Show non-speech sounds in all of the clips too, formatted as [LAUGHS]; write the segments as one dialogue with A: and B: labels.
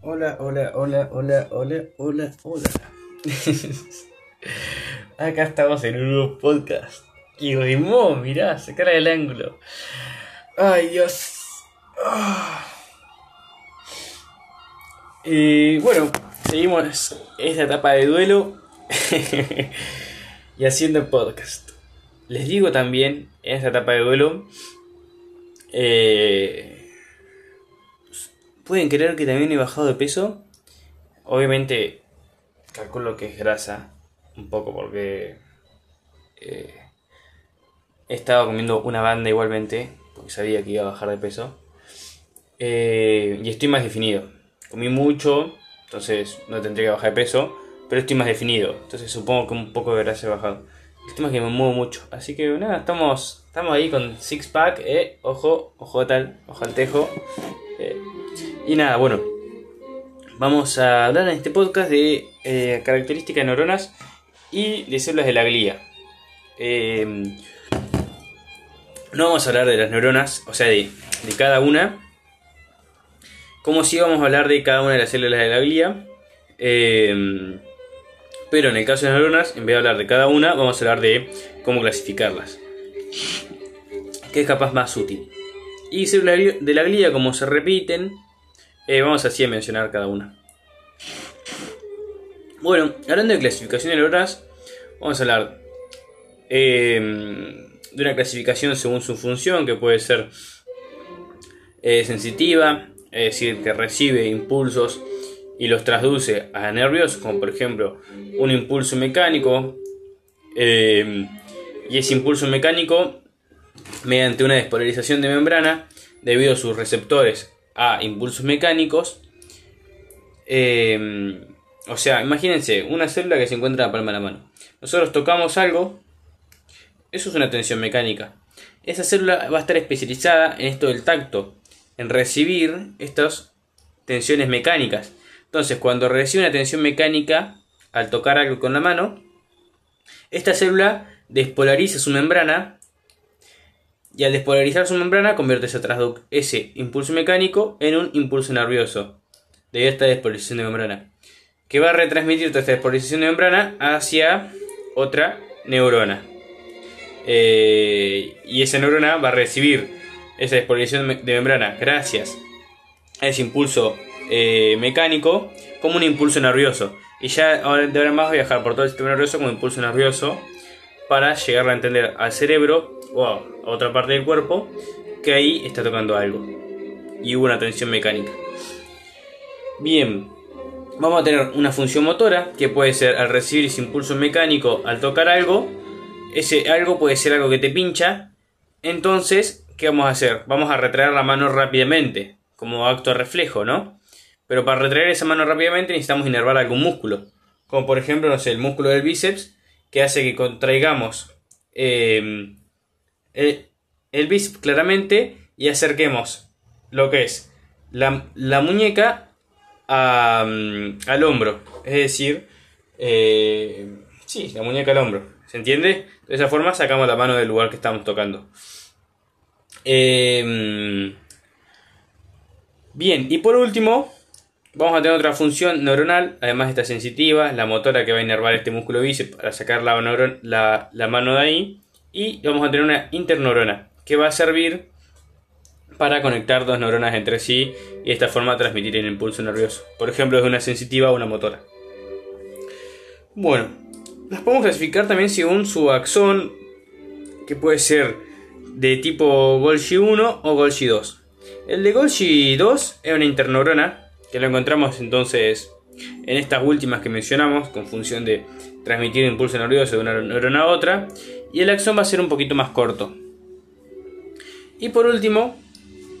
A: Hola, hola, hola, hola, hola, hola, hola. [LAUGHS] Acá estamos en un nuevo podcast. Y rimó, mirá, se cara del ángulo. Ay, Dios. Ah. Y bueno, seguimos esta etapa de duelo [LAUGHS] y haciendo podcast. Les digo también, en esta etapa de duelo, eh, Pueden creer que también he bajado de peso. Obviamente, calculo que es grasa. Un poco porque eh, he estado comiendo una banda igualmente. Porque sabía que iba a bajar de peso. Eh, y estoy más definido. Comí mucho, entonces no tendría que bajar de peso. Pero estoy más definido. Entonces supongo que un poco de grasa he bajado. El tema que me muevo mucho. Así que nada, estamos, estamos ahí con six pack. Eh. Ojo, ojo tal, ojo al tejo. Y nada, bueno, vamos a hablar en este podcast de eh, características de neuronas y de células de la glía. Em, no vamos a hablar de las neuronas, o sea, de, cada una, como si vamos a hablar de cada una de las células de la glía. Em, pero en el caso de las neuronas, en vez de hablar de cada una, vamos a hablar de cómo clasificarlas. Que es capaz más útil. Y células de la glía, como se repiten, eh, vamos así a mencionar cada una. Bueno, hablando de clasificación de neuronas, vamos a hablar em, de una clasificación según su función, que puede ser eh, sensitiva, es decir, que recibe impulsos y los traduce a nervios, como por ejemplo un impulso mecánico, y ese impulso mecánico, mediante una despolarización de membrana, debido a sus receptores a impulsos mecánicos. Em, o sea, imagínense una célula que se encuentra en la palma de la mano. Nosotros tocamos algo, eso es una tensión mecánica. Esa célula va a estar especializada en esto del tacto, en recibir estas tensiones mecánicas. Entonces, cuando recibe una tensión mecánica al tocar algo con la mano, esta célula despolariza su membrana y al despolarizar su membrana convierte ese, ese impulso mecánico en un impulso nervioso. A esta despolarización de membrana que va a retransmitir toda esta despolarización de membrana hacia otra neurona. Eh, y esa neurona va a recibir esa despolarización de membrana gracias a ese impulso eh, mecánico como un impulso nervioso. Y ya ahora de ahora más a viajar por todo el sistema nervioso como impulso nervioso para llegar a entender al cerebro o a otra parte del cuerpo que ahí está tocando algo y hubo una tensión mecánica. Bien, vamos a tener una función motora que puede ser al recibir ese impulso mecánico al tocar algo, ese algo puede ser algo que te pincha, entonces, ¿qué vamos a hacer? Vamos a retraer la mano rápidamente, como acto reflejo, ¿no? Pero para retraer esa mano rápidamente necesitamos inervar algún músculo, como por ejemplo, no sé, el músculo del bíceps, que hace que contraigamos eh, el, bíceps claramente y acerquemos lo que es la, muñeca mm, al hombro. Es decir, eh, sí, la muñeca al hombro. ¿Se entiende? De esa forma sacamos la mano del lugar que estamos tocando. Eh, mm, bien, y por último, vamos a tener otra función neuronal, además de esta sensitiva, la motora que va a inervar este músculo bíceps para sacar la, la mano de ahí y vamos a tener una interneurona que va a servir para conectar dos neuronas entre sí y de esta forma transmitir el impulso nervioso. Por ejemplo, es una sensitiva o una motora. Bueno, las podemos clasificar también según su axón, que puede ser de tipo Golgi 1 o Golgi 2. El de Golgi 2 es una interneurona, que lo encontramos entonces en estas últimas que mencionamos, con función de transmitir impulso nervioso de una neurona a otra, y el axón va a ser un poquito más corto. Y por último,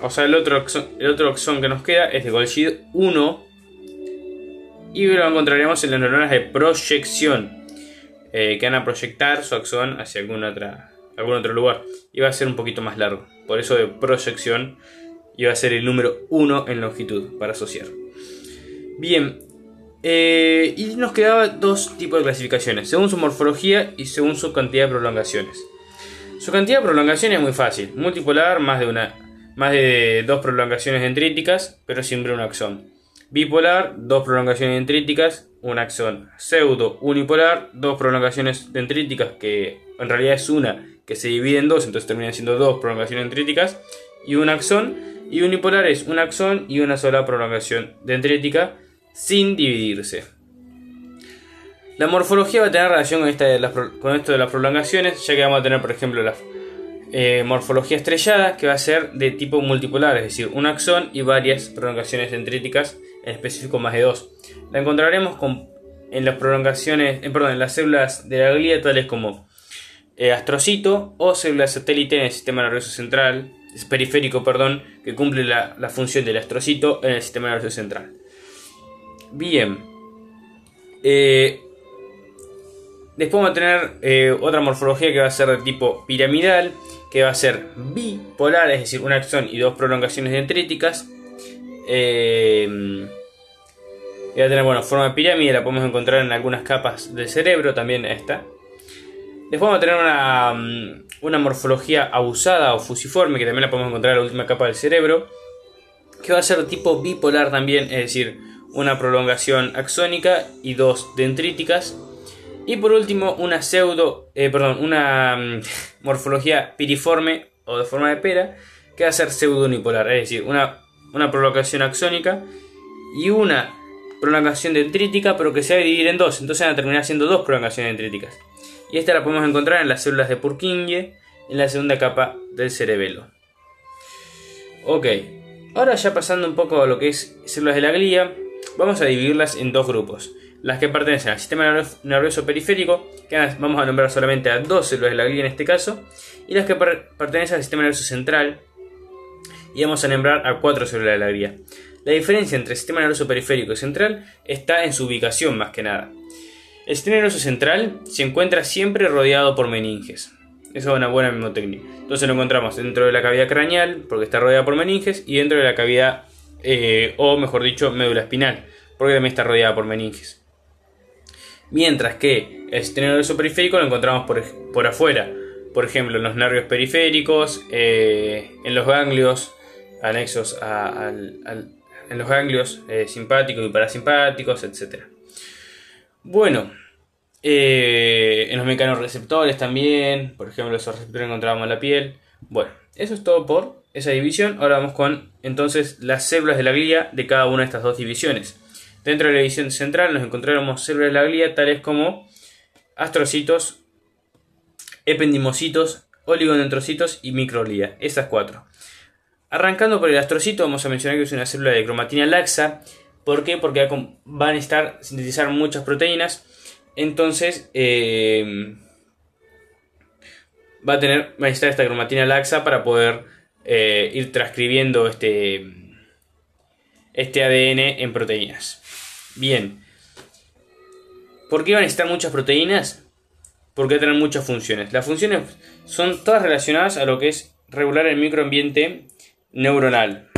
A: o sea, el otro axón, el otro axón que nos queda es de Golgi 1 y lo encontraremos en las neuronas de proyección eh, que van a proyectar su axón hacia algún, algún otro lugar y va a ser un poquito más largo. Por eso de proyección y va a ser el número 1 en longitud para asociar. Bien, eh, y nos quedaban dos tipos de clasificaciones, según su morfología y según su cantidad de prolongaciones. Su cantidad de prolongaciones es muy fácil, multipolar, más de, una, más de dos prolongaciones dendríticas, pero siempre un axón. bipolar, dos prolongaciones dendríticas, un axón pseudo unipolar, dos prolongaciones dendríticas que en realidad es una que se divide en dos, entonces termina siendo dos prolongaciones dendríticas y un axón y unipolar es un axón y una sola prolongación dendrítica sin dividirse. La morfología va a tener relación con, con esto de las prolongaciones, ya que vamos a tener, por ejemplo, la eh, morfología estrellada, que va a ser de tipo multipolar, es decir, un axón y varias prolongaciones dendríticas, en específico más de dos. La encontraremos en las prolongaciones, en, perdón, en las células de la glía, tales como eh, astrocito o célula satélite en el sistema nervioso central, periférico, perdón, que cumple la, la función del astrocito en el sistema nervioso central. Bien. Eh, después vamos a tener eh, otra morfología que va a ser de tipo piramidal, que va a ser bipolar, es decir, un axón y dos prolongaciones dendríticas. Eh, y va a tener, bueno, forma de pirámide, la podemos encontrar en algunas capas del cerebro, también esta. Después vamos a tener una, mm, una morfología abusada o fusiforme, que también la podemos encontrar en la última capa del cerebro, que va a ser de tipo bipolar también, es decir, una prolongación axónica y dos dendríticas. Y por último, una pseudo, eh, perdón, una mm, [LAUGHS] morfología piriforme o de forma de pera, que va a ser pseudo unipolar, es decir, una, una prolongación axónica y una prolongación dendrítica, pero que se va a dividir en dos, entonces van a terminar siendo dos prolongaciones dendríticas. Y esta la podemos encontrar en las células de Purkinje, en la segunda capa del cerebelo. Ok, ahora ya pasando un poco a lo que es células de la glía, vamos a dividirlas en dos grupos. Las que pertenecen al sistema nervioso periférico, que vamos a nombrar solamente a dos células de la glía en este caso, y las que pertenecen al sistema nervioso central, y vamos a nombrar a cuatro células de la glía. La diferencia entre el sistema nervioso periférico y central está en su ubicación más que nada. El sistema nervioso central se encuentra siempre rodeado por meninges. Eso es una buena mnemotecnia. Entonces lo encontramos dentro de la cavidad craneal, porque está rodeada por meninges, y dentro de la cavidad eh, o mejor dicho, médula espinal, porque también está rodeada por meninges. Mientras que el sistema nervioso periférico lo encontramos por, afuera, por ejemplo, en los nervios periféricos, eh, en los ganglios anexos a, en los ganglios eh, simpáticos y parasimpáticos, etc. Bueno, en los mecanorreceptores también, por ejemplo, esos receptores encontramos en la piel. Bueno, eso es todo por esa división. Ahora vamos con entonces las células de la glía de cada una de estas dos divisiones. Dentro de la división central nos encontraremos células de la glía tales como astrocitos, ependimocitos, oligodendrocitos y microglía. Esas cuatro. Arrancando por el astrocito, vamos a mencionar que es una célula de cromatina laxa. ¿Por qué? Porque van a estar sintetizar muchas proteínas. Entonces, eh, va a tener, va a necesitar esta cromatina laxa para poder eh, ir transcribiendo este, este ADN en proteínas. Bien. ¿Por qué van a necesitar muchas proteínas? Porque tener muchas funciones. Las funciones son todas relacionadas a lo que es regular el microambiente neuronal.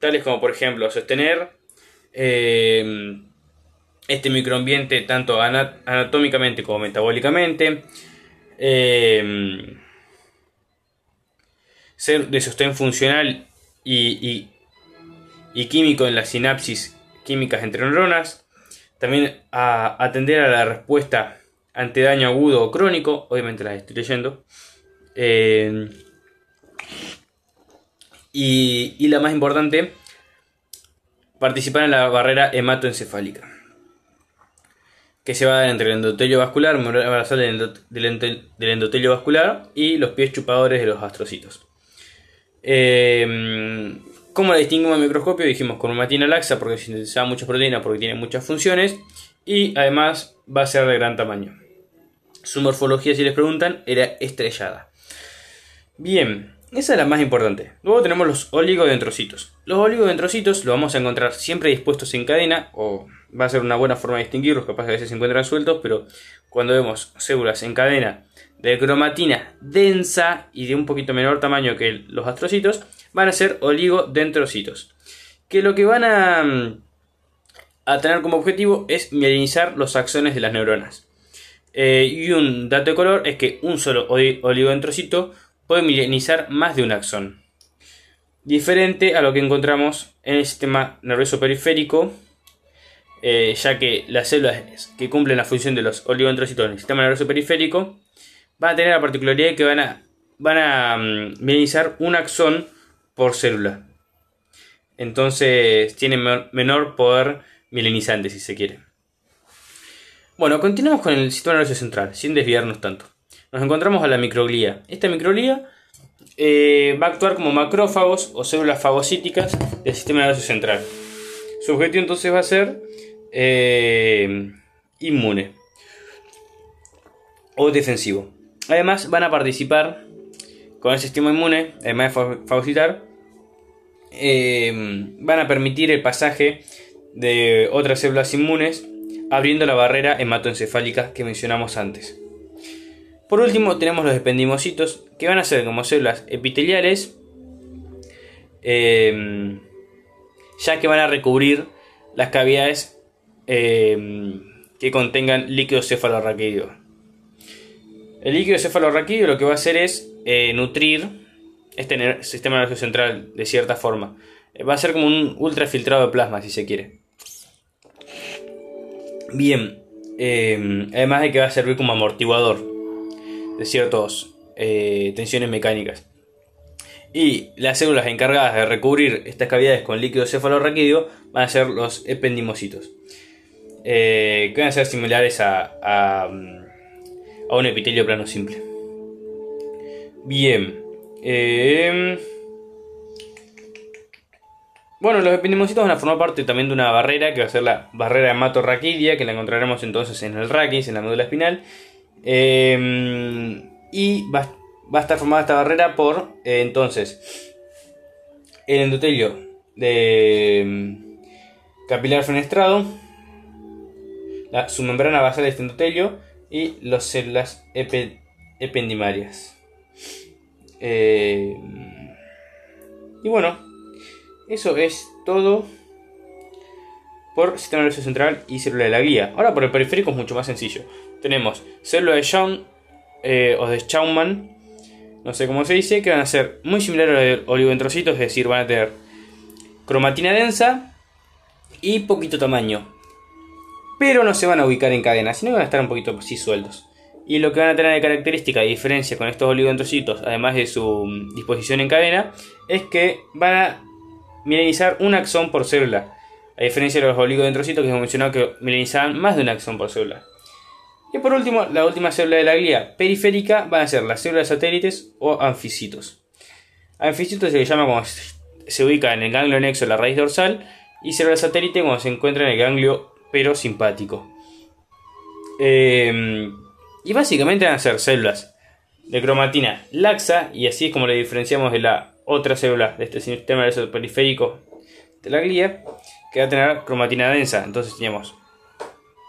A: Tales como, por ejemplo, sostener eh, este microambiente tanto anatómicamente como metabólicamente. Eh, ser de sostén funcional y, químico en las sinapsis químicas entre neuronas, también atender a la respuesta ante daño agudo o crónico, obviamente las estoy leyendo, eh, y, la más importante, participar en la barrera hematoencefálica, que se va a dar entre el endotelio vascular, del endotelio vascular y los pies chupadores de los astrocitos. Eh, ¿Cómo la distinguimos en microscopio? Dijimos con matina laxa porque sintetiza muchas proteínas porque tiene muchas funciones y además va a ser de gran tamaño. Su morfología, si les preguntan, era estrellada. Bien, esa es la más importante. Luego tenemos los oligodendrocitos. Los oligodendrocitos los vamos a encontrar siempre dispuestos en cadena, o va a ser una buena forma de distinguirlos, capaz que a veces se encuentran sueltos, pero cuando vemos células en cadena de cromatina densa y de un poquito menor tamaño que los astrocitos, van a ser oligodendrocitos. Que lo que van a, mm, tener como objetivo es mielinizar los axones de las neuronas. Eh, y un dato de color es que un solo oligodendrocito puede mielinizar más de un axón. diferente a lo que encontramos en el sistema nervioso periférico, eh, ya que las células que cumplen la función de los oligodendrocitos en el sistema nervioso periférico van a tener la particularidad de que van a, van a um, un axón por célula. Entonces tienen menor poder mielinizante, si se quiere. Bueno, continuamos con el sistema nervioso central, sin desviarnos tanto. Nos encontramos a la microglía. Esta microglía eh, va a actuar como macrófagos o células fagocíticas del sistema nervioso central. Su objetivo entonces va a ser eh, inmune o defensivo. Además van a participar con el sistema inmune, además de fagocitar, eh, van a permitir el pasaje de otras células inmunes abriendo la barrera hematoencefálica que mencionamos antes. Por último tenemos los ependimocitos que van a ser como células epiteliales eh, ya que van a recubrir las cavidades eh, que contengan líquido cefalorraquídeo. El líquido cefalorraquídeo lo que va a hacer es nutrir este sistema nervioso central de cierta forma. Va a ser como un ultrafiltrado de plasma, si se quiere. Bien, em, además de que va a servir como amortiguador de ciertas eh, tensiones mecánicas. Y las células encargadas de recubrir estas cavidades con líquido cefalorraquídeo van a ser los ependimocitos, eh, que van a ser similares a, a, a un epitelio plano simple. Bien, eh, bueno, los ependimocitos van a formar parte también de una barrera que va a ser la barrera hematorraquídea, que la encontraremos entonces en el raquis, en la médula espinal. Eh, y va, a estar formada esta barrera por eh, entonces el endotelio de mm, capilar fenestrado, su membrana basal de este endotelio y las células ependimarias. Eh, y bueno, eso es todo por sistema nervioso central y célula de la guía. Ahora por el periférico es mucho más sencillo. Tenemos célula de Young eh, o de Schaumann, no sé cómo se dice, que van a ser muy similares a los oligodentrocitos, es decir, van a tener cromatina densa y poquito tamaño. Pero no se van a ubicar en cadena, sino van a estar un poquito así sueltos. Y lo que van a tener de característica y diferencia con estos oligodendrocitos, además de su mm, disposición en cadena, es que van a milenizar un axón por célula. A diferencia de los oligodendrocitos que hemos mencionado que milenizaban más de un axón por célula. Y por último, la última célula de la glía periférica van a ser las células satélites o anfisitos. Anfisitos se le llama cuando se ubica en el ganglio nexo de la raíz dorsal y célula satélite cuando se encuentra en el ganglio perosimpático. Eh, y básicamente van a ser células de cromatina laxa, y así es como le diferenciamos de la otra célula de este sistema nervioso periférico de la glía, que va a tener cromatina densa. Entonces tenemos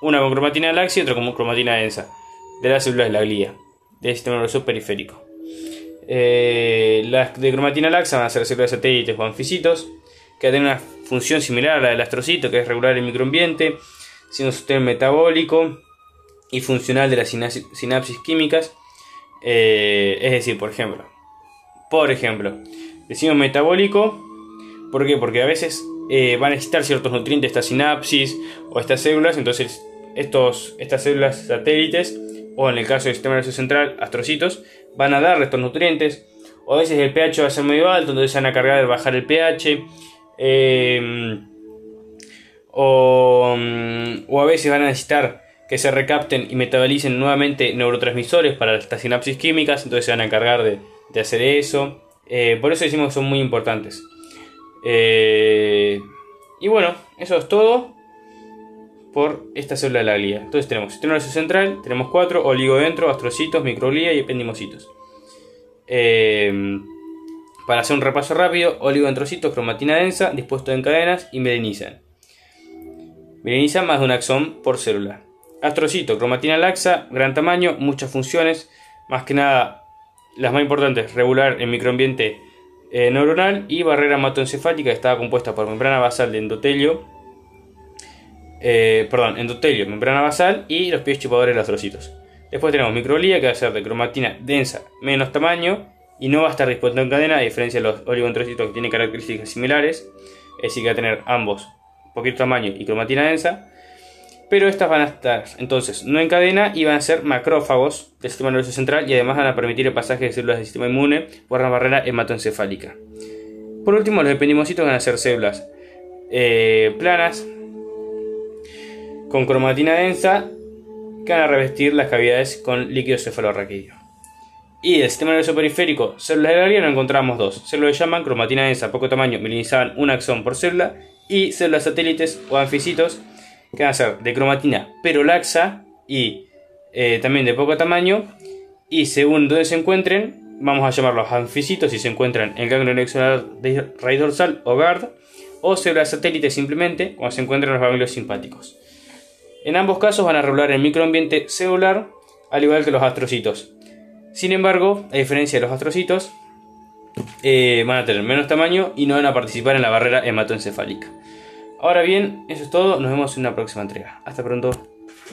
A: una con cromatina laxa y otra con cromatina densa de las células de la glía del sistema nervioso periférico. Eh, las de cromatina laxa van a ser células satélites o anfisitos, que van a tener una función similar a la del astrocito, que es regular el microambiente, siendo sostén metabólico y funcional de las sinapsis químicas. Eh, es decir, por ejemplo, por ejemplo, decimos metabólico, ¿por qué? Porque a veces eh, van a necesitar ciertos nutrientes esta sinapsis o estas células, entonces estos, estas células satélites, o en el caso del sistema nervioso central, astrocitos, van a dar estos nutrientes, o a veces el pH va a ser muy alto, entonces se van a cargar de bajar el pH, eh, o, mm, o a veces van a necesitar que se recapten y metabolicen nuevamente neurotransmisores para estas sinapsis químicas, entonces se van a encargar de, hacer eso. Eh, por eso decimos que son muy importantes. Eh, y bueno, eso es todo por esta célula de la glía. Entonces tenemos sistema central, tenemos cuatro, oligodendro, astrocitos, microglía y ependimocitos. Eh, para hacer un repaso rápido, oligodendrocitos, cromatina densa, dispuestos en cadenas y melenizan. Melenizan más de un axón por célula. Astrocito, cromatina laxa, gran tamaño, muchas funciones, más que nada las más importantes, regular el microambiente eh, neuronal y barrera hematoencefálica que estaba compuesta por membrana basal de endotelio, eh, perdón, endotelio, membrana basal y los pies chupadores de los astrocitos. Después tenemos microglía que va a ser de cromatina densa, menos tamaño y no va a estar dispuesto en cadena, a diferencia de los oligodendrocitos que tienen características similares, es decir, que va a tener ambos poquito tamaño y cromatina densa, pero estas van a estar entonces no en cadena y van a ser macrófagos del sistema nervioso central y además van a permitir el pasaje de células del sistema inmune por la barrera hematoencefálica. Por último, los ependimocitos van a ser células eh, planas con cromatina densa que van a revestir las cavidades con líquido cefalorraquídeo. Y del sistema nervioso periférico, nos encontramos dos. Células llaman cromatina densa, poco tamaño, milinizaban un axón por célula. Y células satélites o anficitos, que van a ser de cromatina pero laxa y eh, también de poco tamaño. Y según donde se encuentren, vamos a llamarlos anficitos si se encuentran en ganglio nexular de raíz dorsal o GARD. O células satélites simplemente cuando se encuentran en los ganglios simpáticos. En ambos casos van a regular el microambiente celular, al igual que los astrocitos. Sin embargo, a diferencia de los astrocitos, eh, van a tener menos tamaño y no van a participar en la barrera hematoencefálica. Ahora bien, eso es todo, nos vemos en una próxima entrega. Hasta pronto.